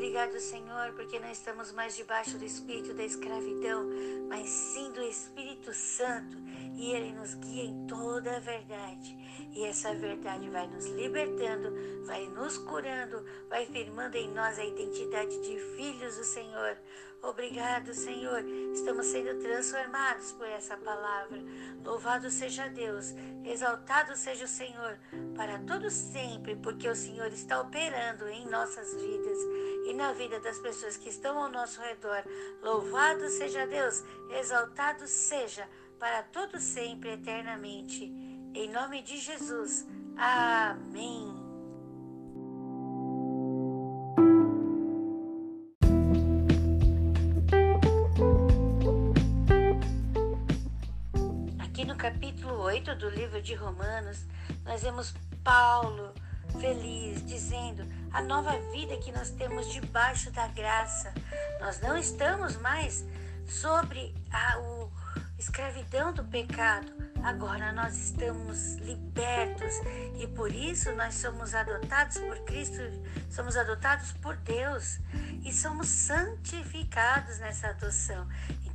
Obrigado, Senhor, porque não estamos mais debaixo do espírito da escravidão, mas sim do Espírito Santo, e ele nos guia em toda a verdade. E essa verdade vai nos libertando, vai nos curando, vai firmando em nós a identidade de filhos do Senhor. Obrigado, Senhor. Estamos sendo transformados por essa palavra. Louvado seja Deus, exaltado seja o Senhor para todo sempre, porque o Senhor está operando em nossas vidas e na vida das pessoas que estão ao nosso redor. Louvado seja Deus, exaltado seja para todo sempre eternamente. Em nome de Jesus. Amém. Capítulo 8 do livro de Romanos, nós vemos Paulo feliz, dizendo a nova vida que nós temos debaixo da graça. Nós não estamos mais sobre a o, escravidão do pecado. Agora nós estamos libertos e por isso nós somos adotados por Cristo, somos adotados por Deus e somos santificados nessa adoção.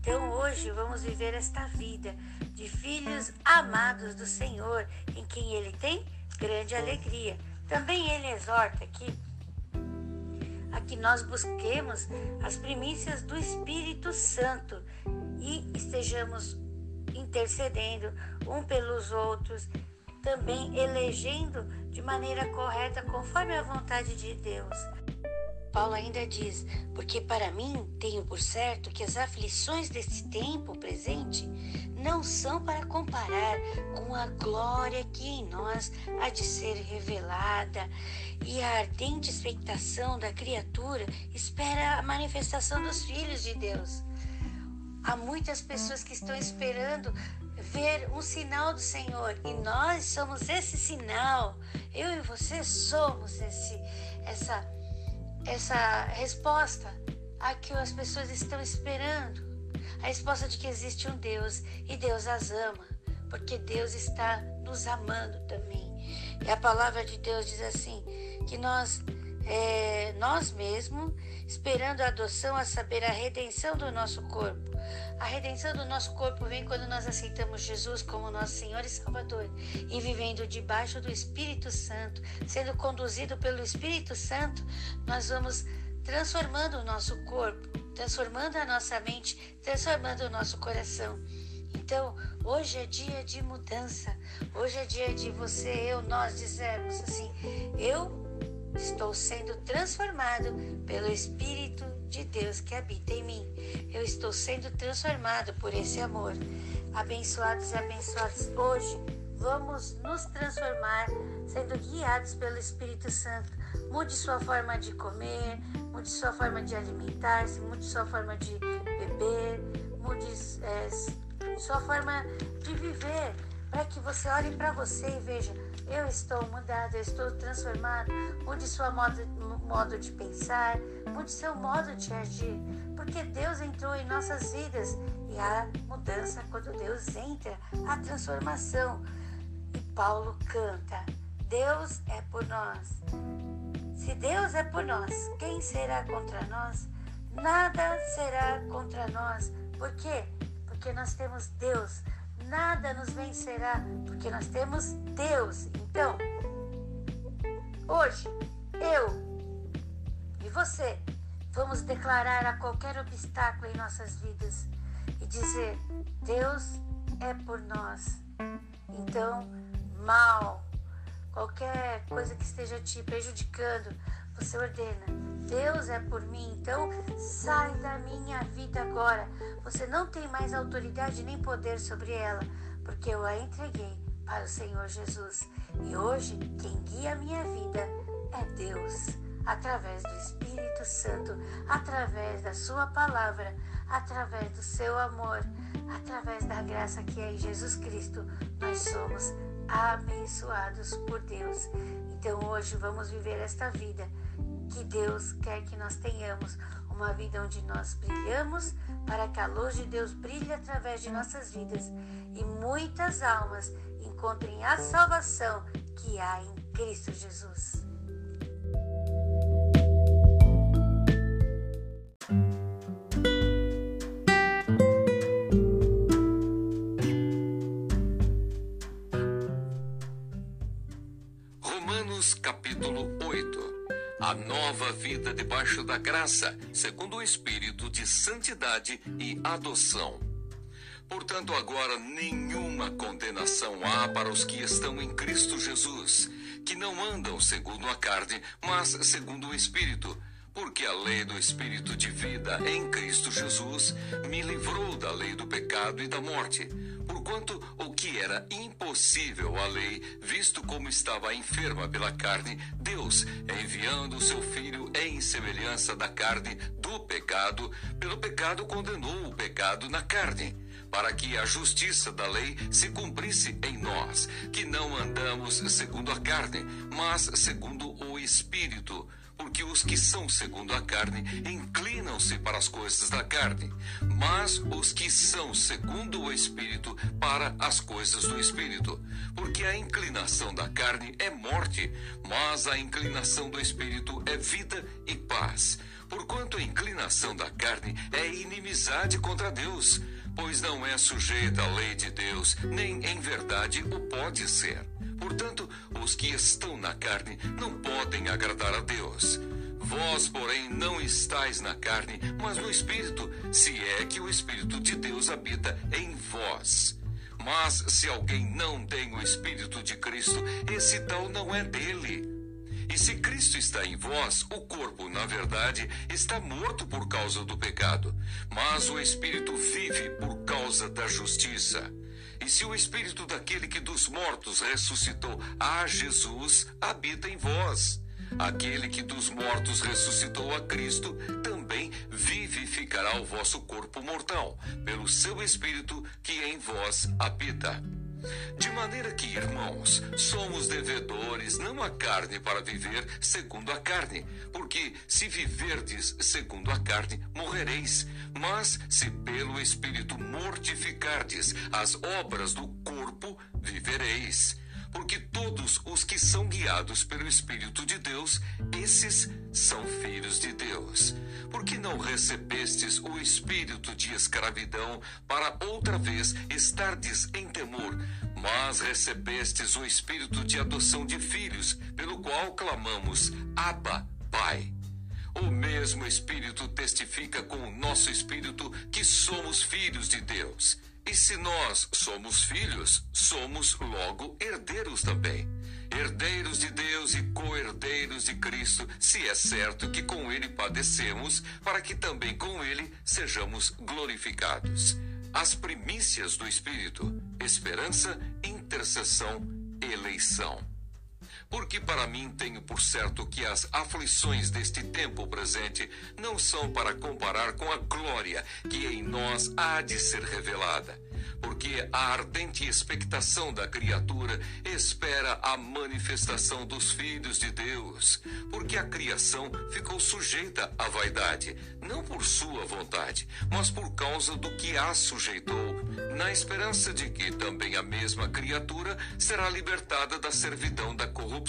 Então hoje vamos viver esta vida de filhos amados do Senhor, em quem Ele tem grande alegria. Também Ele exorta aqui a que nós busquemos as primícias do Espírito Santo e estejamos intercedendo um pelos outros, também elegendo de maneira correta conforme a vontade de Deus. Paulo ainda diz: Porque para mim tenho por certo que as aflições desse tempo presente não são para comparar com a glória que em nós há de ser revelada, e a ardente expectação da criatura espera a manifestação dos filhos de Deus. Há muitas pessoas que estão esperando ver um sinal do Senhor e nós somos esse sinal. Eu e você somos esse essa essa resposta a que as pessoas estão esperando. A resposta de que existe um Deus e Deus as ama, porque Deus está nos amando também. E a palavra de Deus diz assim: que nós, é, nós mesmos, esperando a adoção, a saber, a redenção do nosso corpo. A redenção do nosso corpo vem quando nós aceitamos Jesus como nosso Senhor e Salvador e vivendo debaixo do Espírito Santo, sendo conduzido pelo Espírito Santo, nós vamos transformando o nosso corpo, transformando a nossa mente, transformando o nosso coração. Então, hoje é dia de mudança. Hoje é dia de você, eu, nós dizermos assim: eu estou sendo transformado pelo Espírito de Deus que habita em mim. Eu estou sendo transformado por esse amor. Abençoados e abençoados, hoje vamos nos transformar sendo guiados pelo Espírito Santo. Mude sua forma de comer, mude sua forma de alimentar-se, mude sua forma de beber, mude é, sua forma de viver, para que você olhe para você e veja: eu estou mudado, eu estou transformado. Mude seu modo, modo de pensar, mude seu modo de agir, porque Deus entrou em nossas vidas e há mudança quando Deus entra, a transformação. E Paulo canta: Deus é por nós. Se Deus é por nós, quem será contra nós? Nada será contra nós. Por quê? Porque nós temos Deus. Nada nos vencerá, porque nós temos Deus. Então, hoje, eu você, vamos declarar a qualquer obstáculo em nossas vidas e dizer: Deus é por nós. Então, mal, qualquer coisa que esteja te prejudicando, você ordena: Deus é por mim. Então, sai da minha vida agora. Você não tem mais autoridade nem poder sobre ela, porque eu a entreguei para o Senhor Jesus. E hoje, quem guia a minha vida é Deus através do Espírito Santo, através da Sua palavra, através do seu amor, através da graça que é em Jesus Cristo, nós somos abençoados por Deus. Então hoje vamos viver esta vida que Deus quer que nós tenhamos, uma vida onde nós brilhamos para que a luz de Deus brilhe através de nossas vidas e muitas almas encontrem a salvação que há em Cristo Jesus. A nova vida debaixo da graça, segundo o Espírito de santidade e adoção. Portanto, agora nenhuma condenação há para os que estão em Cristo Jesus, que não andam segundo a carne, mas segundo o Espírito. Porque a lei do Espírito de vida em Cristo Jesus me livrou da lei do pecado e da morte. Porquanto o que era impossível à lei, visto como estava enferma pela carne, Deus, enviando o seu Filho em semelhança da carne do pecado, pelo pecado condenou o pecado na carne para que a justiça da lei se cumprisse em nós, que não andamos segundo a carne, mas segundo o Espírito. Porque os que são segundo a carne inclinam-se para as coisas da carne, mas os que são segundo o Espírito para as coisas do Espírito. Porque a inclinação da carne é morte, mas a inclinação do Espírito é vida e paz. Porquanto a inclinação da carne é inimizade contra Deus pois não é sujeita à lei de Deus, nem em verdade o pode ser. Portanto, os que estão na carne não podem agradar a Deus. Vós, porém, não estáis na carne, mas no Espírito, se é que o Espírito de Deus habita em vós. Mas se alguém não tem o Espírito de Cristo, esse tal não é dele. E se Cristo está em vós, o corpo, na verdade, está morto por causa do pecado, mas o espírito vive por causa da justiça. E se o espírito daquele que dos mortos ressuscitou a Jesus habita em vós, aquele que dos mortos ressuscitou a Cristo também vivificará o vosso corpo mortal, pelo seu espírito que em vós habita. De maneira que, irmãos, somos devedores não à carne para viver segundo a carne, porque se viverdes segundo a carne, morrereis. Mas se pelo Espírito mortificardes as obras do corpo, vivereis. Porque todos os que são guiados pelo Espírito de Deus, esses são filhos de Deus. Porque não recebestes o espírito de escravidão para outra vez estardes em temor, mas recebestes o espírito de adoção de filhos, pelo qual clamamos: Abba, Pai. O mesmo Espírito testifica com o nosso espírito que somos filhos de Deus. E se nós somos filhos, somos logo herdeiros também. Herdeiros de Deus e co-herdeiros de Cristo, se é certo que com Ele padecemos, para que também com Ele sejamos glorificados. As primícias do Espírito: esperança, intercessão, eleição. Porque para mim tenho por certo que as aflições deste tempo presente não são para comparar com a glória que em nós há de ser revelada. Porque a ardente expectação da criatura espera a manifestação dos filhos de Deus, porque a criação ficou sujeita à vaidade, não por sua vontade, mas por causa do que a sujeitou, na esperança de que também a mesma criatura será libertada da servidão da corrupção,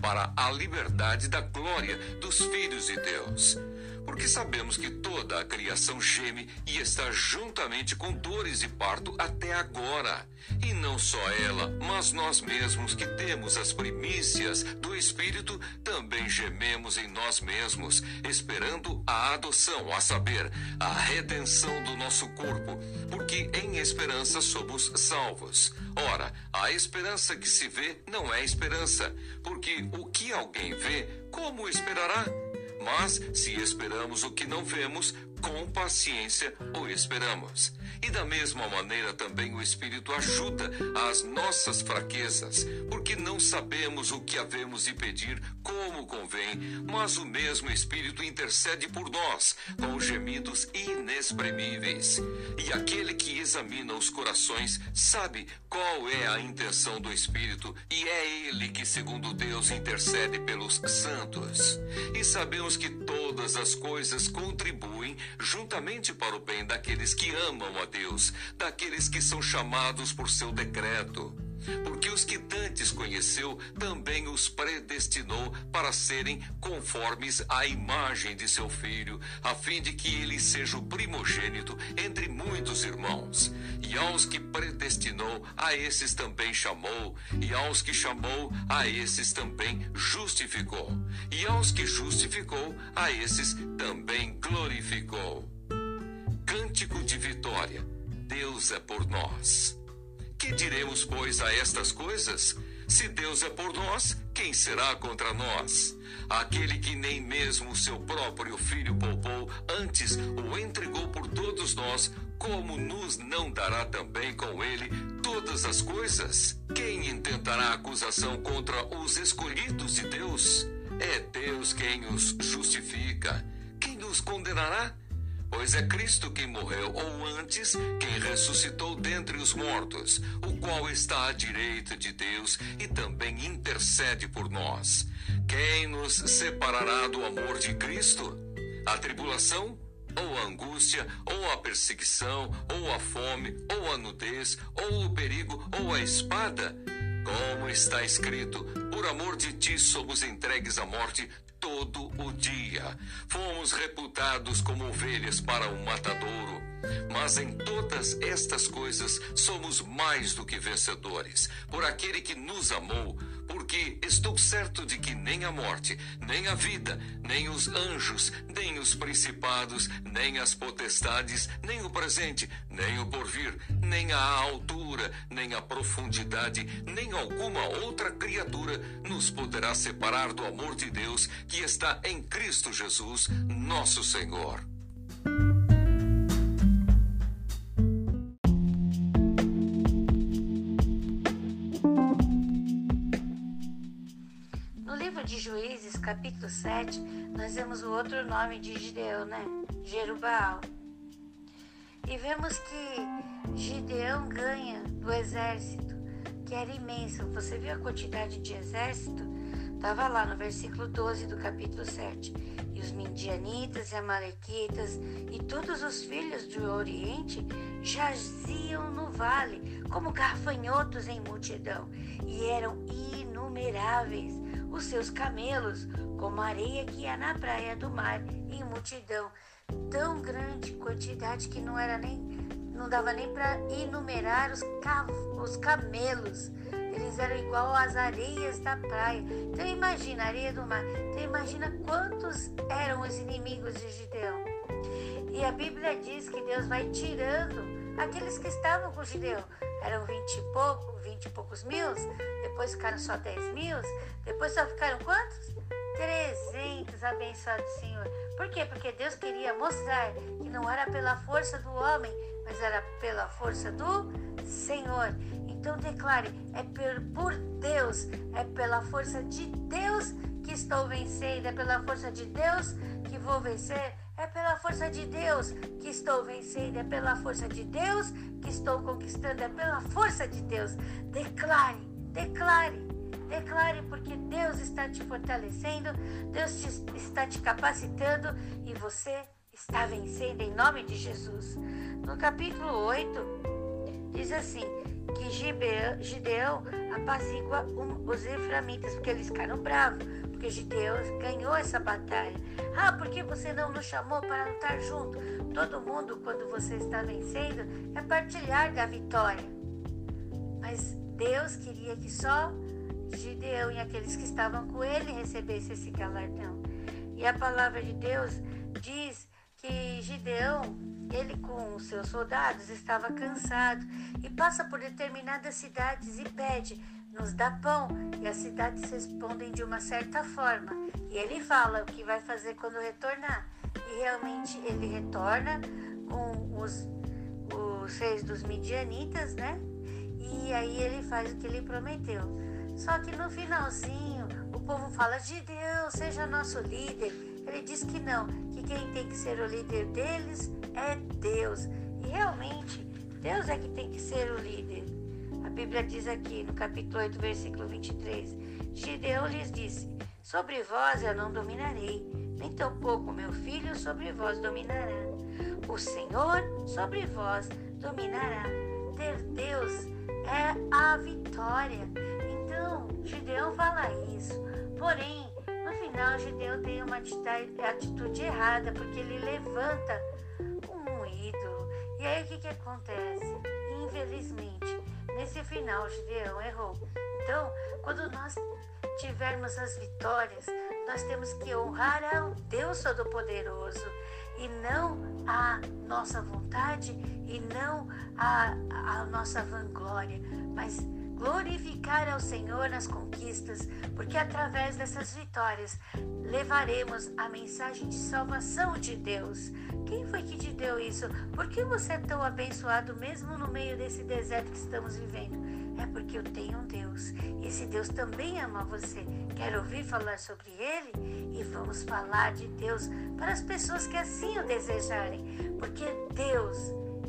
para a liberdade da glória dos filhos de Deus porque sabemos que toda a criação geme e está juntamente com dores de parto até agora. E não só ela, mas nós mesmos que temos as primícias do Espírito, também gememos em nós mesmos, esperando a adoção, a saber, a redenção do nosso corpo, porque em esperança somos salvos. Ora, a esperança que se vê não é esperança, porque o que alguém vê, como esperará? Mas se esperamos o que não vemos, com paciência o esperamos. E da mesma maneira também o Espírito ajuda as nossas fraquezas, porque não sabemos o que havemos de pedir como convém, mas o mesmo Espírito intercede por nós com gemidos inexprimíveis. E aquele que examina os corações sabe qual é a intenção do Espírito, e é ele que, segundo Deus, intercede pelos santos. E sabemos que todas as coisas contribuem juntamente para o bem daqueles que amam a Deus, daqueles que são chamados por seu decreto. Porque os que dantes conheceu, também os predestinou para serem conformes à imagem de seu filho, a fim de que ele seja o primogênito entre muitos irmãos. E aos que predestinou, a esses também chamou, e aos que chamou, a esses também justificou, e aos que justificou, a esses também glorificou. Cântico de vitória. Deus é por nós. Que diremos, pois, a estas coisas? Se Deus é por nós, quem será contra nós? Aquele que nem mesmo o seu próprio filho poupou, antes o entregou por todos nós, como nos não dará também com ele todas as coisas? Quem intentará acusação contra os escolhidos de Deus? É Deus quem os justifica. Quem nos condenará? Pois é Cristo quem morreu, ou antes, quem ressuscitou dentre os mortos, o qual está à direita de Deus e também intercede por nós. Quem nos separará do amor de Cristo? A tribulação? Ou a angústia, ou a perseguição, ou a fome, ou a nudez, ou o perigo, ou a espada? Como está escrito, por amor de ti somos entregues à morte todo o dia. Fomos reputados como ovelhas para o matadouro. Mas em todas estas coisas somos mais do que vencedores, por aquele que nos amou porque estou certo de que nem a morte, nem a vida, nem os anjos, nem os principados, nem as potestades, nem o presente, nem o porvir, nem a altura, nem a profundidade, nem alguma outra criatura nos poderá separar do amor de Deus que está em Cristo Jesus, nosso Senhor. Capítulo 7, nós vemos o outro nome de Gideão, né? Jerubaal. E vemos que Gideão ganha do exército, que era imenso. Você viu a quantidade de exército? Estava lá no versículo 12 do capítulo 7. E os midianitas e amalequitas e todos os filhos do Oriente jaziam no vale, como garfanhotos em multidão, e eram inumeráveis os seus camelos, como a areia que há na praia do mar, em multidão, tão grande quantidade que não era nem não dava nem para enumerar os, os camelos. Eles eram igual às areias da praia. Então imagina, areia do mar. Então imagina quantos eram os inimigos de Gideão. E a Bíblia diz que Deus vai tirando aqueles que estavam com Gideão. Eram vinte e pouco, vinte e poucos mil, depois ficaram só 10 mil, depois só ficaram quantos? 300, abençoado Senhor. Por quê? Porque Deus queria mostrar que não era pela força do homem, mas era pela força do Senhor. Então declare: é por Deus, é pela força de Deus que estou vencendo, é pela força de Deus que vou vencer, é pela força de Deus que estou vencendo, é pela força de Deus que estou conquistando, é pela força de Deus. Declare Declare, declare, porque Deus está te fortalecendo, Deus te, está te capacitando e você está vencendo em nome de Jesus. No capítulo 8, diz assim: que Gideão apazigua os eframitas, porque eles ficaram bravos, Gideão ganhou essa batalha. Ah, por que você não nos chamou para lutar junto? Todo mundo, quando você está vencendo, é partilhar da vitória. Mas Deus queria que só Gideão e aqueles que estavam com ele recebessem esse galardão. E a palavra de Deus diz que Gideão, ele com os seus soldados, estava cansado e passa por determinadas cidades e pede, nos dá pão. E as cidades respondem de uma certa forma. E ele fala o que vai fazer quando retornar. E realmente ele retorna com os, os reis dos midianitas, né? E aí ele faz o que ele prometeu. Só que no finalzinho, o povo fala: de Deus, seja nosso líder. Ele diz que não, que quem tem que ser o líder deles é Deus. E realmente, Deus é que tem que ser o líder. Bíblia diz aqui no capítulo 8, versículo 23: Gideão lhes disse: Sobre vós eu não dominarei, nem tampouco meu filho sobre vós dominará. O Senhor sobre vós dominará. Ter Deus é a vitória. Então, Gideão fala isso. Porém, no final, Gideão tem uma atitude errada, porque ele levanta um ídolo. E aí o que, que acontece? Infelizmente, nesse final, Gideão errou. Então, quando nós tivermos as vitórias, nós temos que honrar ao Deus Todo-Poderoso e não a nossa vontade e não a, a nossa vanglória, mas glorificar ao Senhor nas conquistas, porque através dessas vitórias levaremos a mensagem de salvação de Deus. Quem foi que te deu isso? Por que você é tão abençoado mesmo no meio desse deserto que estamos vivendo? É porque eu tenho um Deus. Esse Deus também ama você. Quer ouvir falar sobre ele? E vamos falar de Deus para as pessoas que assim o desejarem. Porque Deus,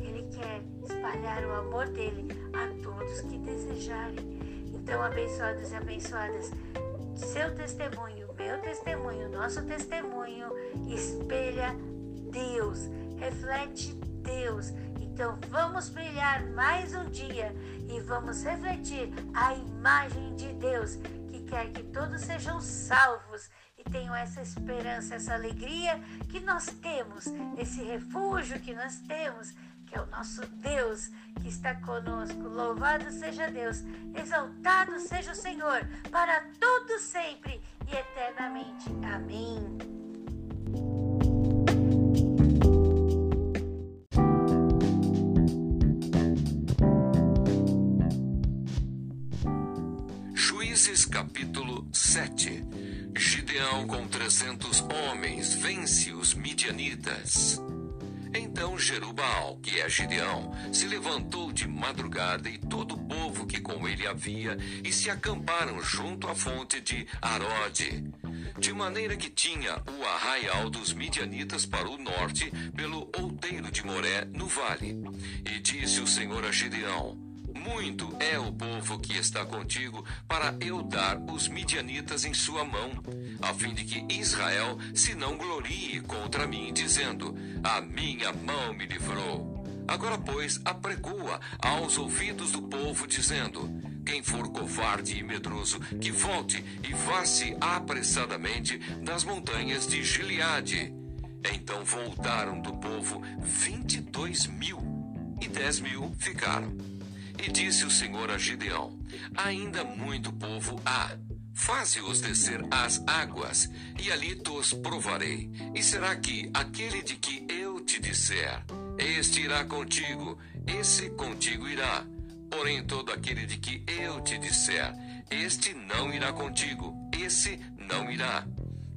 ele quer espalhar o amor dele a todos que desejarem. Então, abençoados e abençoadas, seu testemunho, meu testemunho, nosso testemunho espelha Deus, reflete Deus. Então vamos brilhar mais um dia e vamos refletir a imagem de Deus que quer que todos sejam salvos e tenham essa esperança, essa alegria que nós temos, esse refúgio que nós temos, é o nosso Deus que está conosco. Louvado seja Deus, exaltado seja o Senhor, para todos sempre e eternamente. Amém. capítulo 7 Gideão com trezentos homens vence os midianitas. Então Jerubal, que é Gideão, se levantou de madrugada e todo o povo que com ele havia, e se acamparam junto à fonte de Arode. De maneira que tinha o arraial dos midianitas para o norte, pelo outeiro de Moré, no vale. E disse o Senhor a Gideão: muito é o povo que está contigo para eu dar os midianitas em sua mão, a fim de que Israel se não glorie contra mim, dizendo: A minha mão me livrou. Agora, pois, apregoa aos ouvidos do povo, dizendo: Quem for covarde e medroso, que volte e vá-se apressadamente das montanhas de Gileade. Então voltaram do povo vinte e dois mil, e dez mil ficaram. E disse o Senhor a Gideão: Ainda muito povo há. Faze-os descer às águas, e ali tos provarei. E será que aquele de que eu te disser, este irá contigo, esse contigo irá. Porém, todo aquele de que eu te disser, este não irá contigo, esse não irá.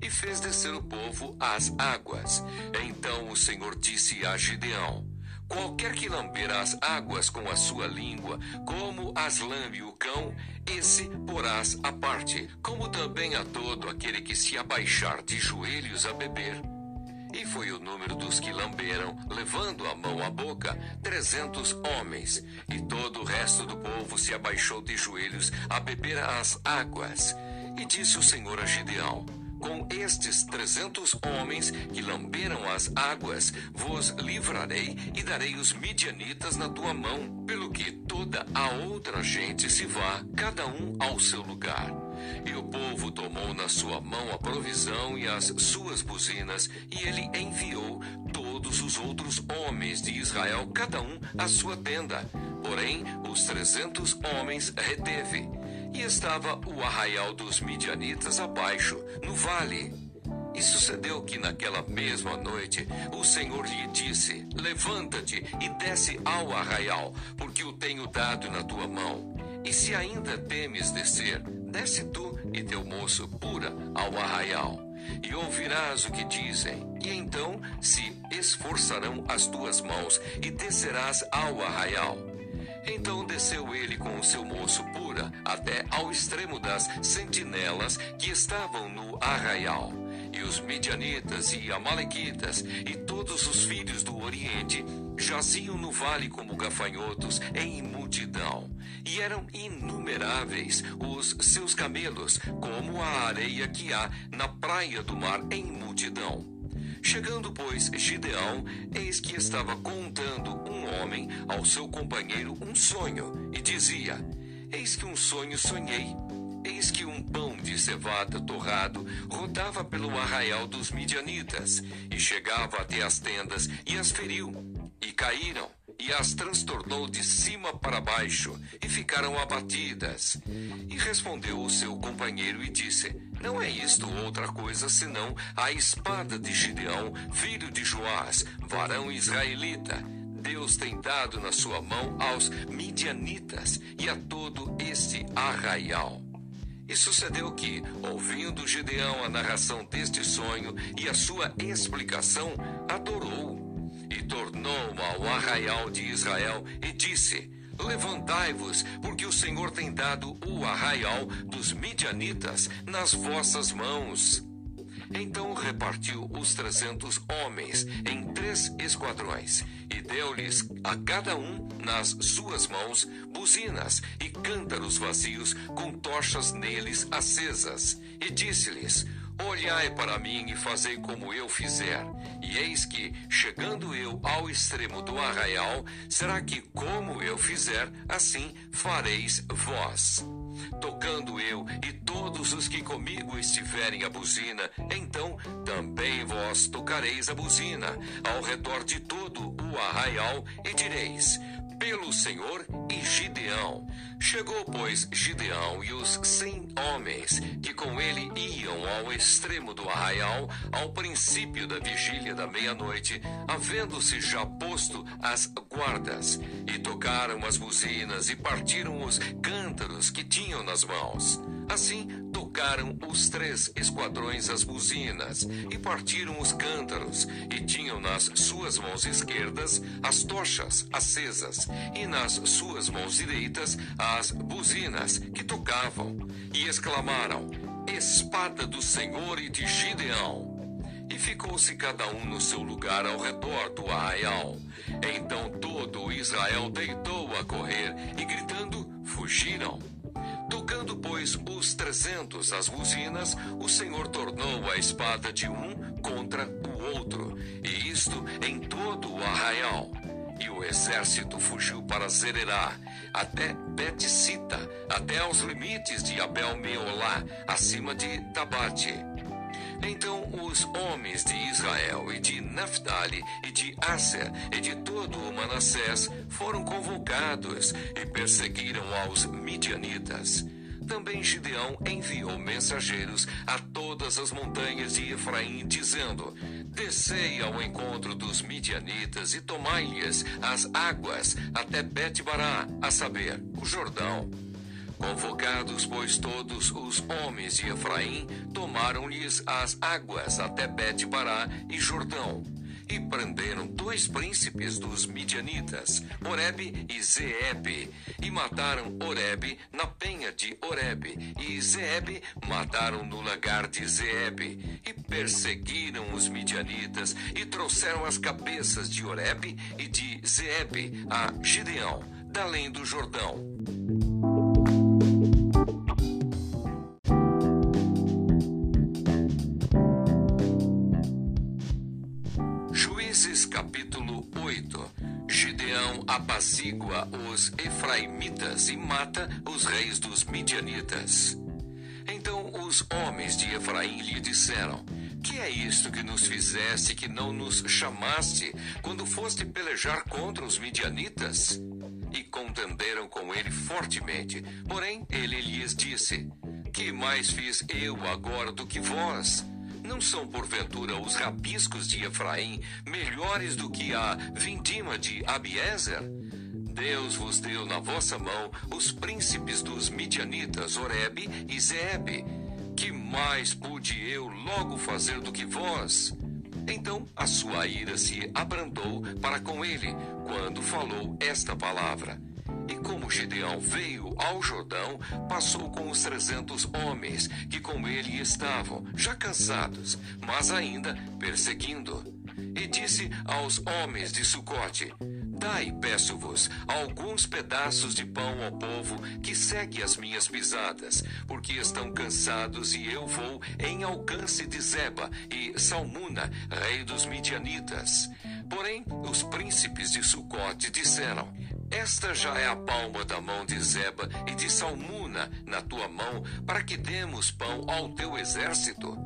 E fez descer o povo às águas. Então o Senhor disse a Gideão: Qualquer que lamber as águas com a sua língua, como as lambe o cão, esse porás à parte, como também a todo aquele que se abaixar de joelhos a beber. E foi o número dos que lamberam, levando a mão à boca, trezentos homens. E todo o resto do povo se abaixou de joelhos a beber as águas. E disse o Senhor a Gideão: com estes trezentos homens que lamberam as águas, vos livrarei e darei os midianitas na tua mão, pelo que toda a outra gente se vá, cada um ao seu lugar. E o povo tomou na sua mão a provisão e as suas buzinas, e ele enviou todos os outros homens de Israel, cada um à sua tenda. Porém, os trezentos homens reteve e estava o arraial dos midianitas abaixo, no vale. E sucedeu que naquela mesma noite o Senhor lhe disse: Levanta-te e desce ao arraial, porque o tenho dado na tua mão. E se ainda temes descer, desce tu e teu moço pura ao arraial. E ouvirás o que dizem, e então se esforçarão as tuas mãos, e descerás ao arraial. Então desceu ele com o seu moço pura até ao extremo das sentinelas que estavam no arraial. E os midianitas e amalequitas e todos os filhos do Oriente jaziam no vale como gafanhotos em multidão. E eram inumeráveis os seus camelos, como a areia que há na praia do mar em multidão. Chegando, pois, Gideão, eis que estava contando um homem ao seu companheiro um sonho, e dizia: Eis que um sonho sonhei. Eis que um pão de cevada torrado rodava pelo arraial dos midianitas, e chegava até as tendas, e as feriu, e caíram e as transtornou de cima para baixo, e ficaram abatidas. E respondeu o seu companheiro e disse: Não é isto outra coisa senão a espada de Gideão, filho de Joás, varão israelita. Deus tem dado na sua mão aos midianitas e a todo este arraial. E sucedeu que, ouvindo Gideão a narração deste sonho e a sua explicação, adorou e tornou ao arraial de Israel e disse: Levantai-vos, porque o Senhor tem dado o arraial dos midianitas nas vossas mãos. Então repartiu os trezentos homens em três esquadrões e deu-lhes a cada um nas suas mãos buzinas e cântaros vazios com tochas neles acesas. E disse-lhes: Olhai para mim e fazei como eu fizer. E eis que, chegando eu ao extremo do arraial, será que, como eu fizer, assim fareis vós. Tocando eu e todos os que comigo estiverem a buzina, então também vós tocareis a buzina ao redor de todo o arraial e direis: pelo Senhor e Gideão. Chegou, pois, Gideão e os cem homens que com ele iam ao extremo do arraial, ao princípio da vigília da meia-noite, havendo-se já posto as guardas, e tocaram as buzinas e partiram os cântaros que tinham nas mãos. Assim tocaram os três esquadrões as buzinas e partiram os cântaros, e tinham nas suas mãos esquerdas as tochas acesas, e nas suas mãos direitas as buzinas que tocavam, e exclamaram: Espada do Senhor e de Gideão! E ficou-se cada um no seu lugar ao redor do arraial. Então todo Israel deitou a correr e gritando, fugiram. Tocando, pois, os trezentos as buzinas, o Senhor tornou a espada de um contra o outro, e isto em todo o arraial. E o exército fugiu para Zererá, até Beticita, até aos limites de Abel-Meolá, acima de Tabate. Então os homens de Israel e de Naphtali e de Aser e de todo o Manassés foram convocados e perseguiram aos midianitas. Também Gideão enviou mensageiros a todas as montanhas de Efraim, dizendo: Descei ao encontro dos midianitas e tomai-lhes as águas até Bet-Bará, a saber, o Jordão. Convocados, pois, todos os homens de Efraim, tomaram-lhes as águas até Bet-Bará e Jordão. E prenderam dois príncipes dos midianitas, Oreb e Zeeb, e mataram Oreb na penha de Oreb, e Zeeb mataram no lagar de Zeeb, e perseguiram os midianitas, e trouxeram as cabeças de Oreb e de Zeeb a Gideão, além do Jordão. Apacigua os efraimitas e mata os reis dos midianitas. Então os homens de Efraim lhe disseram: Que é isto que nos fizeste que não nos chamaste quando foste pelejar contra os midianitas? E contenderam com ele fortemente. Porém, ele lhes disse: Que mais fiz eu agora do que vós? Não são, porventura, os rabiscos de Efraim melhores do que a vindima de Abiezer? Deus vos deu na vossa mão os príncipes dos midianitas, Oreb e Zeeb. Que mais pude eu logo fazer do que vós? Então a sua ira se abrandou para com ele, quando falou esta palavra. E como Gideão veio ao Jordão, passou com os trezentos homens que com ele estavam, já cansados, mas ainda perseguindo. E disse aos homens de Sucote: Dai, peço-vos, alguns pedaços de pão ao povo que segue as minhas pisadas, porque estão cansados e eu vou em alcance de Zeba e Salmuna, rei dos midianitas. Porém, os príncipes de Sucote disseram: Esta já é a palma da mão de Zeba e de Salmuna na tua mão, para que demos pão ao teu exército.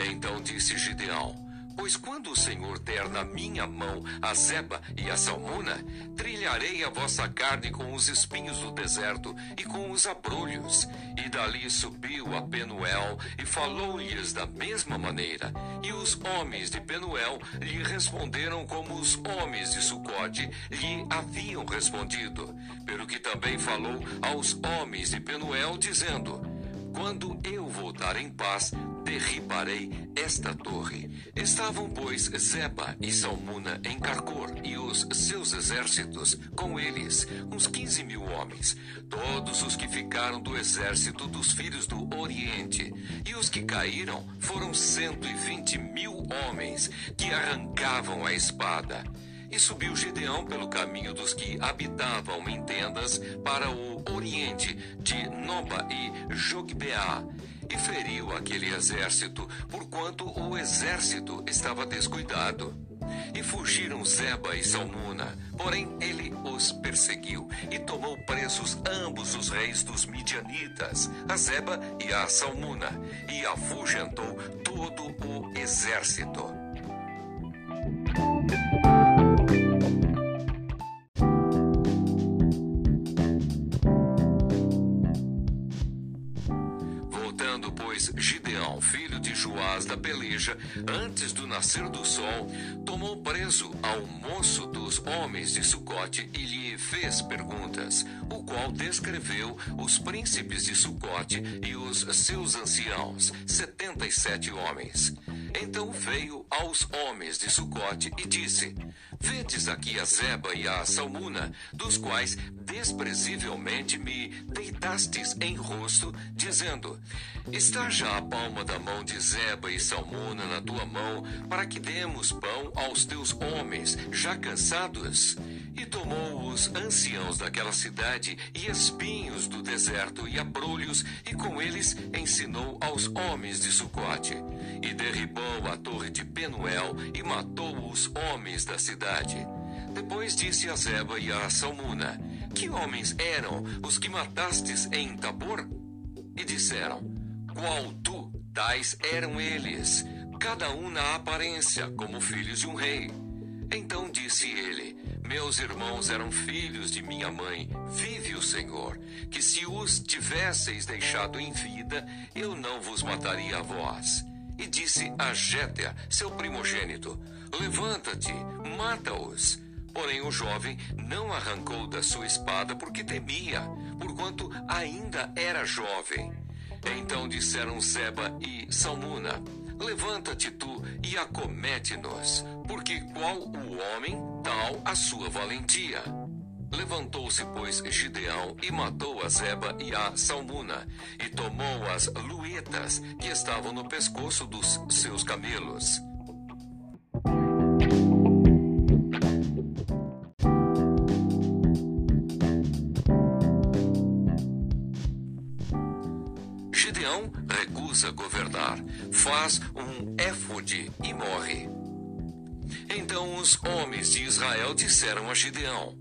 Então disse Gideão: Pois quando o Senhor der na minha mão a Zeba e a Salmuna, trilharei a vossa carne com os espinhos do deserto e com os abrolhos. E dali subiu a Penuel e falou-lhes da mesma maneira. E os homens de Penuel lhe responderam como os homens de Sucote lhe haviam respondido. Pelo que também falou aos homens de Penuel, dizendo: Quando eu voltar em paz, derribarei esta torre. Estavam, pois, Zeba e Salmuna em Carcor, e os seus exércitos com eles, uns quinze mil homens, todos os que ficaram do exército dos filhos do Oriente. E os que caíram foram cento e vinte mil homens, que arrancavam a espada. E subiu Gideão pelo caminho dos que habitavam em tendas para o oriente, de Noba e Jogbeá e feriu aquele exército, porquanto o exército estava descuidado. E fugiram Zeba e Salmuna, porém ele os perseguiu e tomou presos ambos os reis dos midianitas, a Zeba e a Salmuna, e afugentou todo o exército. Da peleja, antes do nascer do sol, tomou preso ao moço dos homens de Sucote e lhe fez perguntas, o qual descreveu os príncipes de Sucote e os seus anciãos, setenta e sete homens. Então veio aos homens de Sucote e disse: Vedes aqui a Zeba e a Salmuna, dos quais desprezivelmente me deitastes em rosto, dizendo: Está já a palma da mão de Zeba e Salmuna na tua mão, para que demos pão aos teus homens, já cansados? E tomou os anciãos daquela cidade e espinhos do deserto e abrolhos, e com eles ensinou aos homens de Sucote. E derribou a torre de Penuel e matou os homens da cidade. Depois disse a Zeba e a Salmuna: Que homens eram os que matastes em Tabor? E disseram: Qual tu? Tais eram eles, cada um na aparência, como filhos de um rei. Então disse ele: Meus irmãos eram filhos de minha mãe. Vive o Senhor, que se os tivesseis deixado em vida, eu não vos mataria a vós. E disse a Jéter, seu primogênito: Levanta-te, mata-os. Porém o jovem não arrancou da sua espada porque temia, porquanto ainda era jovem. Então disseram Seba e Salmuna: Levanta-te tu e acomete-nos, porque qual o homem, tal a sua valentia. Levantou-se, pois, Gideão e matou a Zeba e a Salmuna, e tomou as luetas que estavam no pescoço dos seus camelos. Recusa governar, faz um éfode e morre. Então os homens de Israel disseram a Gideão: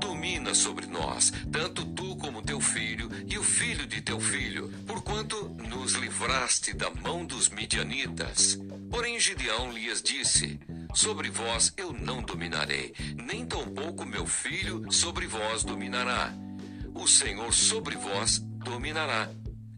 Domina sobre nós, tanto tu como teu filho e o filho de teu filho, porquanto nos livraste da mão dos midianitas. Porém Gideão lhes disse: Sobre vós eu não dominarei, nem tampouco meu filho sobre vós dominará. O Senhor sobre vós dominará.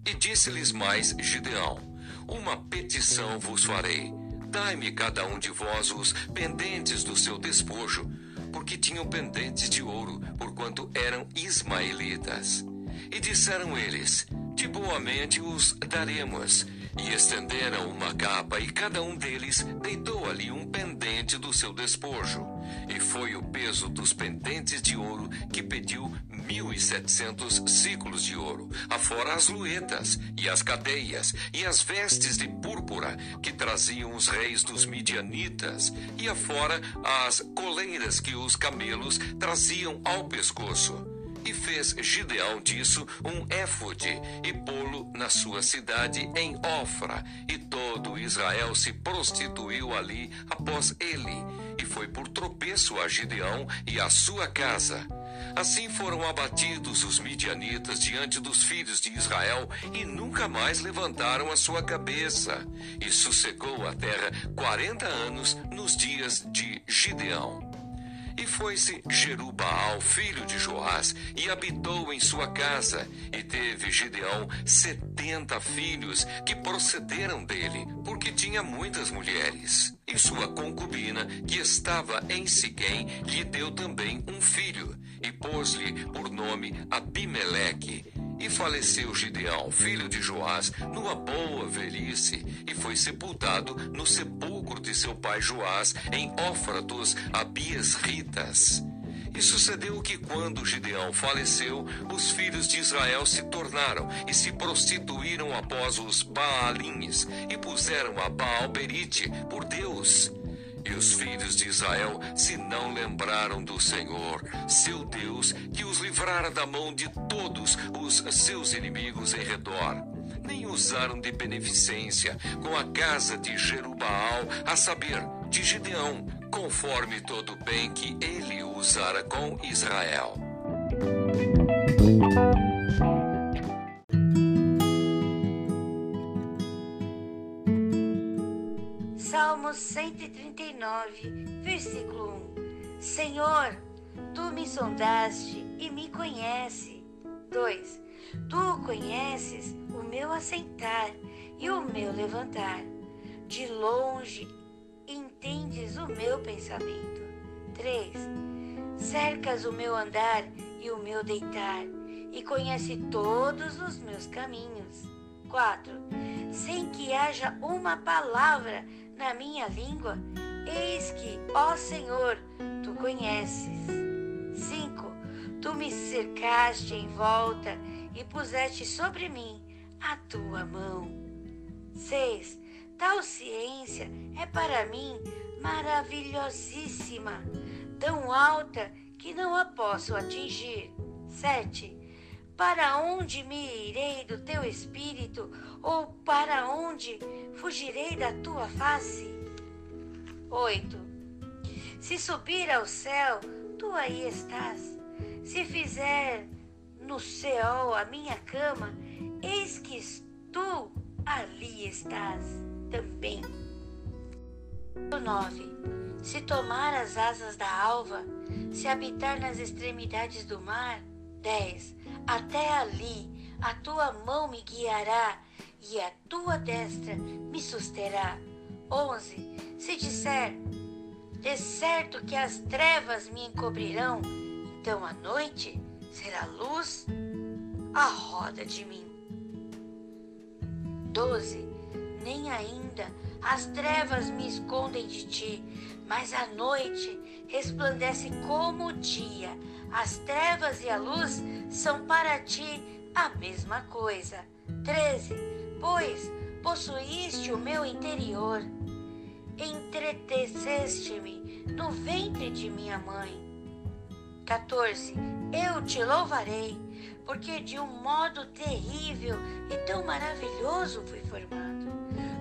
E disse-lhes mais Gideão: Uma petição vos farei. Dai-me cada um de vós os pendentes do seu despojo, porque tinham pendentes de ouro, porquanto eram ismaelitas. E disseram eles: De boamente os daremos. E estenderam uma capa, e cada um deles deitou ali um pendente do seu despojo. E foi o peso dos pendentes de ouro que pediu 1.700 ciclos de ouro, afora as luetas e as cadeias e as vestes de púrpura que traziam os reis dos midianitas, e afora as coleiras que os camelos traziam ao pescoço. E fez Gideão disso um éfode e pô-lo na sua cidade em Ofra, e todo Israel se prostituiu ali após ele, e foi por tropeço a Gideão e a sua casa. Assim foram abatidos os midianitas diante dos filhos de Israel e nunca mais levantaram a sua cabeça. E sossegou a terra quarenta anos nos dias de Gideão. E foi-se Jerubaal, filho de Joás, e habitou em sua casa. E teve Gideão setenta filhos que procederam dele, porque tinha muitas mulheres. E sua concubina, que estava em Siquém, lhe deu também um filho, e pôs-lhe por nome Abimeleque. E faleceu Gideão, filho de Joás, numa boa velhice, e foi sepultado no sepulcro de seu pai Joás, em Ofra dos Abias Ritas. E sucedeu que, quando Gideão faleceu, os filhos de Israel se tornaram e se prostituíram após os Baalins e puseram a Baal Berite por Deus. E os filhos de Israel se não lembraram do Senhor, seu Deus, que os livrara da mão de todos os seus inimigos em redor. Nem usaram de beneficência com a casa de Jerubaal, a saber, de Gideão, conforme todo o bem que ele usara com Israel. Salmos 139, versículo 1. Senhor, tu me sondaste e me conhece. 2. Tu conheces o meu assentar e o meu levantar. De longe entendes o meu pensamento. 3. Cercas o meu andar e o meu deitar, e conhece todos os meus caminhos. 4. Sem que haja uma palavra na minha língua, eis que, ó Senhor, tu conheces. 5. Tu me cercaste em volta e puseste sobre mim a tua mão. 6. Tal ciência é para mim maravilhosíssima, tão alta que não a posso atingir. 7. Para onde me irei do teu espírito, ou para onde fugirei da tua face? 8. Se subir ao céu, tu aí estás. Se fizer no céu a minha cama, eis que tu ali estás também. 9. Se tomar as asas da alva, se habitar nas extremidades do mar, 10. Até ali a tua mão me guiará e a tua destra me susterá. 11. Se disser, de certo que as trevas me encobrirão, então a noite será luz à roda de mim. 12. Nem ainda as trevas me escondem de ti, mas a noite resplandece como o dia. As trevas e a luz são para ti a mesma coisa. 13. Pois possuíste o meu interior, entreteceste-me no ventre de minha mãe. 14. Eu te louvarei, porque de um modo terrível e tão maravilhoso fui formado.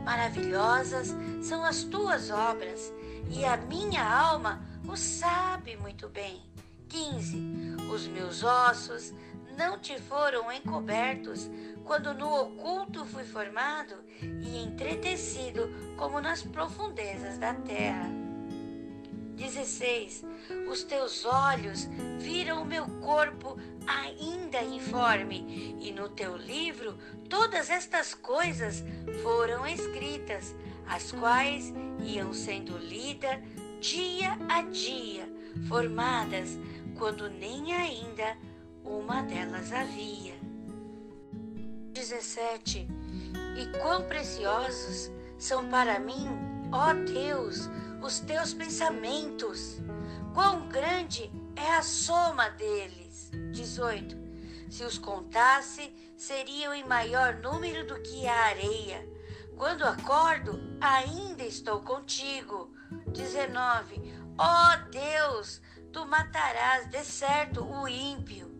Maravilhosas são as tuas obras, e a minha alma o sabe muito bem. 15. Os meus ossos não te foram encobertos quando no oculto fui formado e entretecido como nas profundezas da terra. 16. Os teus olhos viram o meu corpo ainda informe, e no teu livro todas estas coisas foram escritas, as quais iam sendo lidas dia a dia, formadas quando nem ainda uma delas havia. 17. E quão preciosos são para mim, ó Deus, os teus pensamentos, quão grande é a soma deles. 18. Se os contasse, seriam em maior número do que a areia. Quando acordo, ainda estou contigo. 19. Ó Deus, tu matarás de certo o ímpio.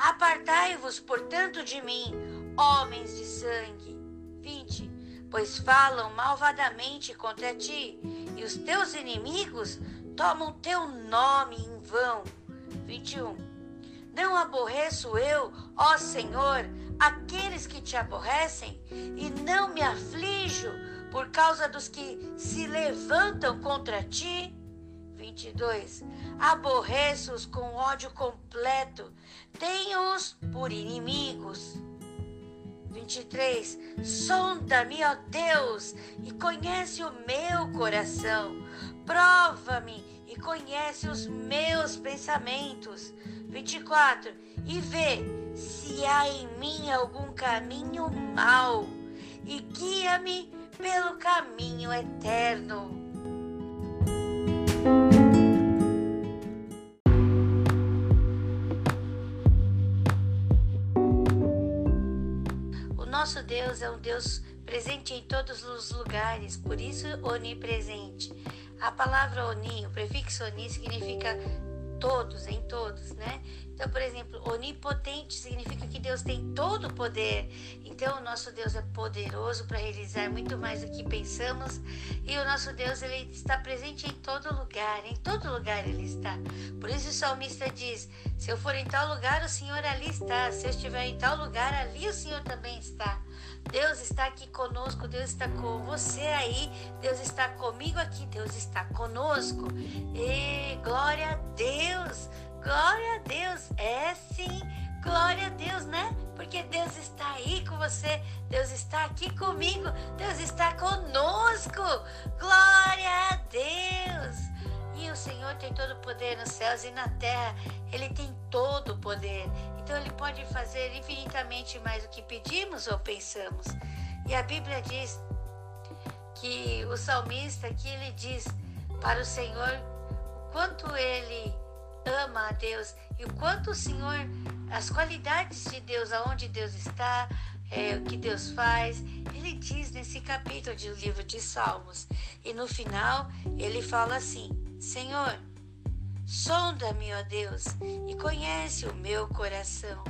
Apartai-vos, portanto, de mim, homens de sangue. 20. Pois falam malvadamente contra ti, e os teus inimigos tomam teu nome em vão. 21. Não aborreço eu, ó Senhor, aqueles que te aborrecem, e não me aflijo por causa dos que se levantam contra ti. 22. Aborreço-os com ódio completo, tenho-os por inimigos. 23. Sonda-me, ó Deus, e conhece o meu coração. Prova-me e conhece os meus pensamentos. 24. E vê se há em mim algum caminho mau, e guia-me pelo caminho eterno. Nosso Deus é um Deus presente em todos os lugares, por isso onipresente. A palavra oni, o prefixo oni significa todos, em todos, né? Então, por exemplo, onipotente significa que Deus tem todo o poder. Então, o nosso Deus é poderoso para realizar muito mais do que pensamos. E o nosso Deus, ele está presente em todo lugar. Em todo lugar ele está. Por isso o salmista diz: Se eu for em tal lugar, o Senhor ali está. Se eu estiver em tal lugar, ali o Senhor também está. Deus está aqui conosco, Deus está com você aí, Deus está comigo aqui, Deus está conosco. E glória a Deus! Glória a Deus, é sim, glória a Deus, né? Porque Deus está aí com você, Deus está aqui comigo, Deus está conosco. Glória a Deus! E o Senhor tem todo o poder nos céus e na terra, Ele tem todo o poder. Então Ele pode fazer infinitamente mais do que pedimos ou pensamos. E a Bíblia diz que o salmista aqui ele diz para o Senhor o quanto ele ama a Deus e o quanto o Senhor, as qualidades de Deus, aonde Deus está, é, o que Deus faz, ele diz nesse capítulo do livro de Salmos. E no final ele fala assim: Senhor, sonda-me, ó Deus, e conhece o meu coração.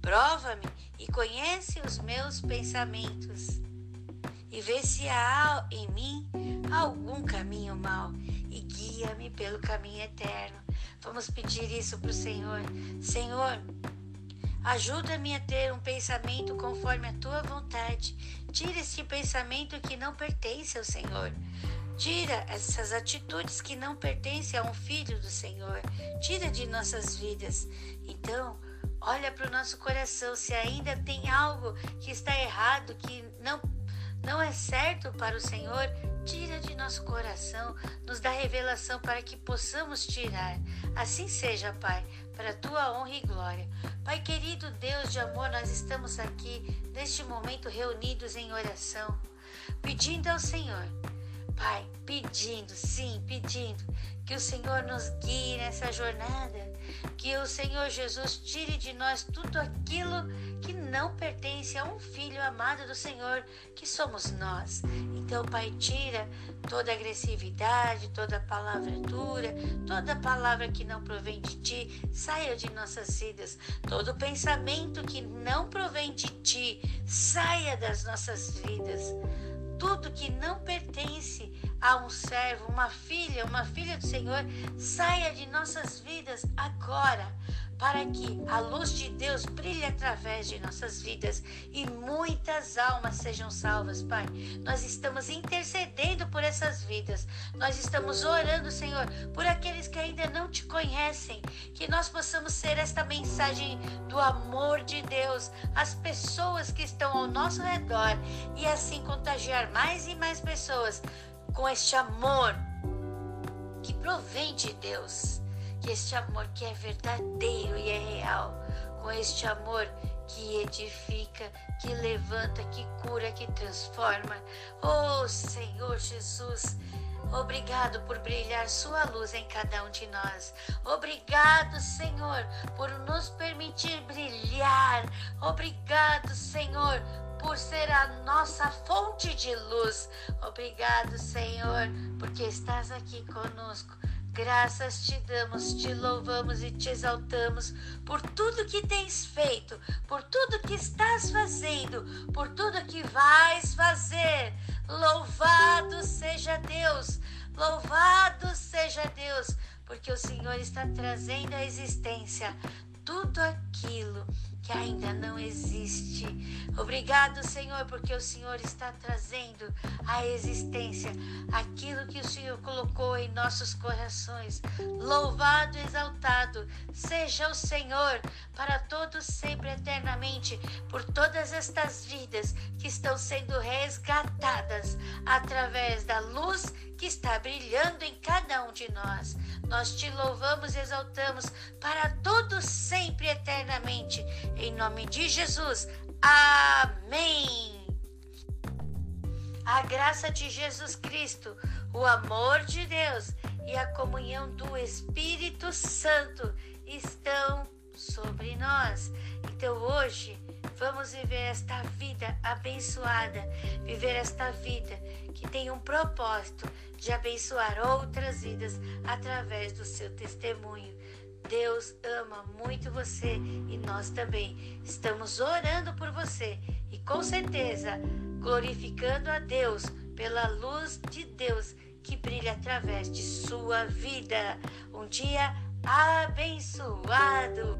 Prova-me e conhece os meus pensamentos. E vê se há em mim algum caminho mau e guia-me pelo caminho eterno. Vamos pedir isso para o Senhor. Senhor, ajuda-me a ter um pensamento conforme a tua vontade. Tira esse pensamento que não pertence ao Senhor. Tira essas atitudes que não pertencem a um filho do Senhor. Tira de nossas vidas. Então, olha para o nosso coração se ainda tem algo que está errado, que não não é certo para o Senhor, tira de nosso coração, nos dá revelação para que possamos tirar. Assim seja, Pai, para a tua honra e glória. Pai querido Deus de amor, nós estamos aqui neste momento reunidos em oração, pedindo ao Senhor, Pai, pedindo, sim, pedindo que o Senhor nos guie nessa jornada, que o Senhor Jesus tire de nós tudo aquilo que não pertence a um filho amado do Senhor, que somos nós. Então, Pai, tira toda agressividade, toda palavra dura, toda palavra que não provém de ti, saia de nossas vidas. Todo pensamento que não provém de ti, saia das nossas vidas. Tudo que não pertence a um servo, uma filha, uma filha do Senhor, saia de nossas vidas agora, para que a luz de Deus brilhe através de nossas vidas e muitas almas sejam salvas, Pai. Nós estamos intercedendo por essas vidas, nós estamos orando, Senhor, por aqueles que ainda não te conhecem, que nós possamos ser esta mensagem do amor de Deus às pessoas que estão ao nosso redor e assim contagiar mais e mais pessoas com este amor que provém de Deus, que este amor que é verdadeiro e é real, com este amor que edifica, que levanta, que cura, que transforma. Oh Senhor Jesus, Obrigado por brilhar Sua luz em cada um de nós. Obrigado, Senhor, por nos permitir brilhar. Obrigado, Senhor, por ser a nossa fonte de luz. Obrigado, Senhor, porque estás aqui conosco. Graças te damos, te louvamos e te exaltamos por tudo que tens feito, por tudo que estás fazendo, por tudo que vais fazer. Louvado seja Deus, louvado seja Deus, porque o Senhor está trazendo à existência tudo aquilo que ainda não existe. Obrigado, Senhor, porque o Senhor está trazendo à existência aquilo que o Senhor colocou em nossos corações. Louvado, exaltado seja o Senhor para todos sempre eternamente por todas estas vidas que estão sendo resgatadas através da luz que está brilhando em cada um de nós. Nós te louvamos e exaltamos para todos sempre eternamente. Em nome de Jesus. Amém. A graça de Jesus Cristo, o amor de Deus e a comunhão do Espírito Santo estão sobre nós. Então hoje vamos viver esta vida abençoada, viver esta vida que tem um propósito de abençoar outras vidas através do seu testemunho. Deus ama muito você e nós também estamos orando por você e com certeza glorificando a Deus pela luz de Deus que brilha através de sua vida. Um dia abençoado.